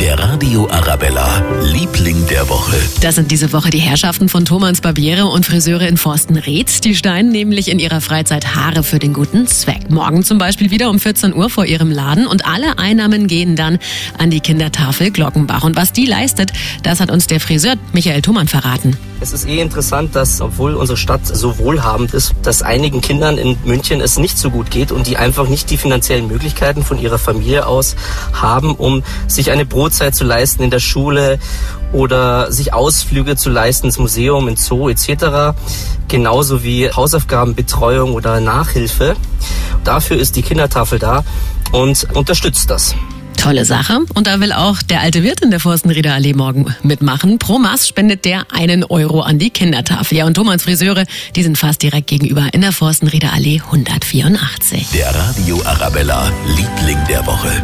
Der Radio Arabella, Liebling der Woche. Das sind diese Woche die Herrschaften von Thomas Barbiere und Friseure in Forstenried. Die steinen nämlich in ihrer Freizeit Haare für den guten Zweck. Morgen zum Beispiel wieder um 14 Uhr vor ihrem Laden und alle Einnahmen gehen dann an die Kindertafel Glockenbach. Und was die leistet, das hat uns der Friseur Michael Thomann verraten. Es ist eh interessant, dass obwohl unsere Stadt so wohlhabend ist, dass einigen Kindern in München es nicht so gut geht und die einfach nicht die finanziellen Möglichkeiten von ihrer Familie aus haben, um sich eine Brotzeit zu leisten in der Schule oder sich Ausflüge zu leisten ins Museum, ins Zoo etc. Genauso wie Hausaufgabenbetreuung oder Nachhilfe. Dafür ist die Kindertafel da und unterstützt das. Tolle Sache. Und da will auch der alte Wirt in der Forstenrieder Allee morgen mitmachen. Pro Maß spendet der einen Euro an die Kindertafel. Ja, und Thomas Friseure, die sind fast direkt gegenüber in der Forstenrieder Allee 184. Der Radio Arabella, Liebling der Woche.